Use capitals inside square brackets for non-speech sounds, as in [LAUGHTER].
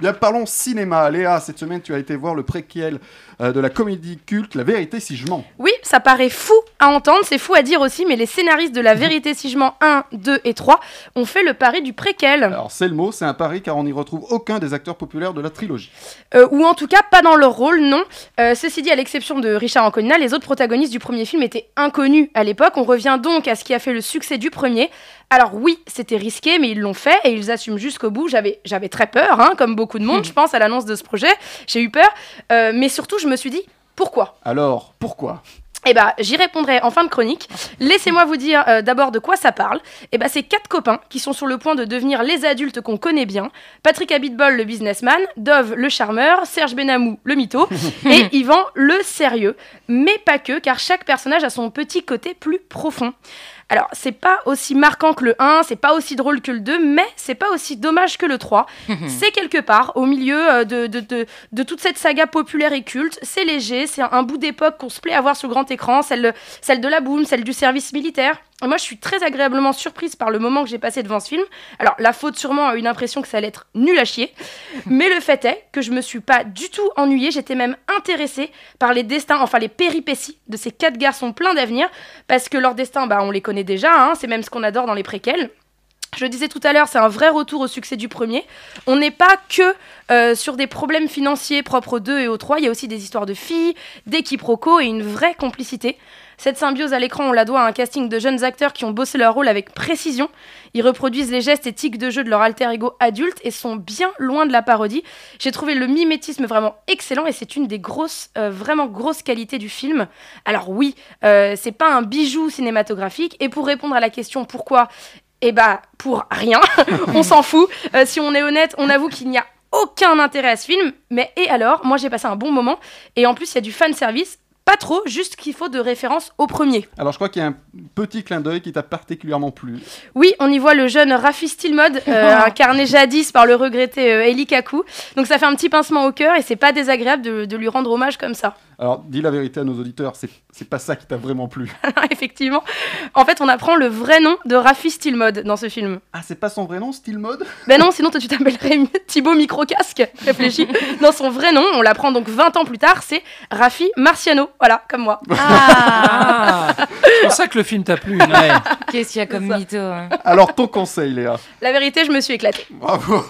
Bien, parlons cinéma. Léa, cette semaine, tu as été voir le préquel euh, de la comédie culte La vérité si je mens. Oui, ça paraît fou à entendre, c'est fou à dire aussi, mais les scénaristes de La vérité si je mens 1, 2 et 3 ont fait le pari du préquel. Alors, c'est le mot, c'est un pari car on n'y retrouve aucun des acteurs populaires de la trilogie. Euh, ou en tout cas pas dans leur rôle, non. Euh, ceci dit, à l'exception de Richard Anconina, les autres protagonistes du premier film étaient inconnus à l'époque. On revient donc à ce qui a fait le succès du premier. Alors oui, c'était risqué, mais ils l'ont fait et ils assument jusqu'au bout. J'avais, j'avais très peur, hein, comme beaucoup de monde, je pense, à l'annonce de ce projet. J'ai eu peur, Euh, mais surtout, je me suis dit, pourquoi? Alors, pourquoi? Eh ben, j'y répondrai en fin de chronique. Laissez-moi vous dire euh, d'abord de quoi ça parle. Eh ben, c'est quatre copains qui sont sur le point de devenir les adultes qu'on connaît bien. Patrick Abitbol, le businessman, Dove, le charmeur, Serge Benamou, le mytho, [LAUGHS] et Yvan, le sérieux. Mais pas que, car chaque personnage a son petit côté plus profond. Alors, c'est pas aussi marquant que le 1, c'est pas aussi drôle que le 2, mais c'est pas aussi dommage que le 3. [LAUGHS] c'est quelque part au milieu euh, de, de, de, de toute cette saga populaire et culte. C'est léger, c'est un, un bout d'époque qu'on se plaît à voir sur grand écran, celle, celle de la boum, celle du service militaire. Moi, je suis très agréablement surprise par le moment que j'ai passé devant ce film. Alors, la faute sûrement a une impression que ça allait être nul à chier. [LAUGHS] Mais le fait est que je me suis pas du tout ennuyée. J'étais même intéressée par les destins, enfin les péripéties de ces quatre garçons pleins d'avenir. Parce que leur destin, bah, on les connaît déjà. hein. c'est même ce qu'on adore dans les préquels. Je disais tout à l'heure, c'est un vrai retour au succès du premier. On n'est pas que euh, sur des problèmes financiers propres aux deux et aux trois. Il y a aussi des histoires de filles, des quiproquos et une vraie complicité. Cette symbiose à l'écran, on la doit à un casting de jeunes acteurs qui ont bossé leur rôle avec précision. Ils reproduisent les gestes et tics de jeu de leur alter ego adulte et sont bien loin de la parodie. J'ai trouvé le mimétisme vraiment excellent et c'est une des grosses, euh, vraiment grosses qualités du film. Alors oui, euh, c'est pas un bijou cinématographique et pour répondre à la question pourquoi, eh bah pour rien, [LAUGHS] on s'en fout. Euh, si on est honnête, on avoue qu'il n'y a aucun intérêt à ce film, mais et alors, moi j'ai passé un bon moment et en plus il y a du fan service. Pas trop, juste qu'il faut de référence au premier. Alors, je crois qu'il y a un petit clin d'œil qui t'a particulièrement plu. Oui, on y voit le jeune Rafi Stilmod, euh, [LAUGHS] incarné jadis par le regretté euh, Eli Kaku. Donc ça fait un petit pincement au cœur et c'est pas désagréable de, de lui rendre hommage comme ça. Alors, dis la vérité à nos auditeurs, c'est c'est pas ça qui t'a vraiment plu. [LAUGHS] Effectivement. En fait, on apprend le vrai nom de Rafi Stilmod dans ce film. Ah, c'est pas son vrai nom, Style Mode Ben non, sinon toi tu t'appellerais Thibaut Microcasque. Réfléchis. [LAUGHS] Dans son vrai nom, on l'apprend donc 20 ans plus tard, c'est Rafi Marciano. Voilà, comme moi. Ah, [LAUGHS] c'est pour ça que le film t'a plu. Ouais. Qu'est-ce qu'il y a comme mytho hein? Alors, ton conseil, Léa? La vérité, je me suis éclatée. Bravo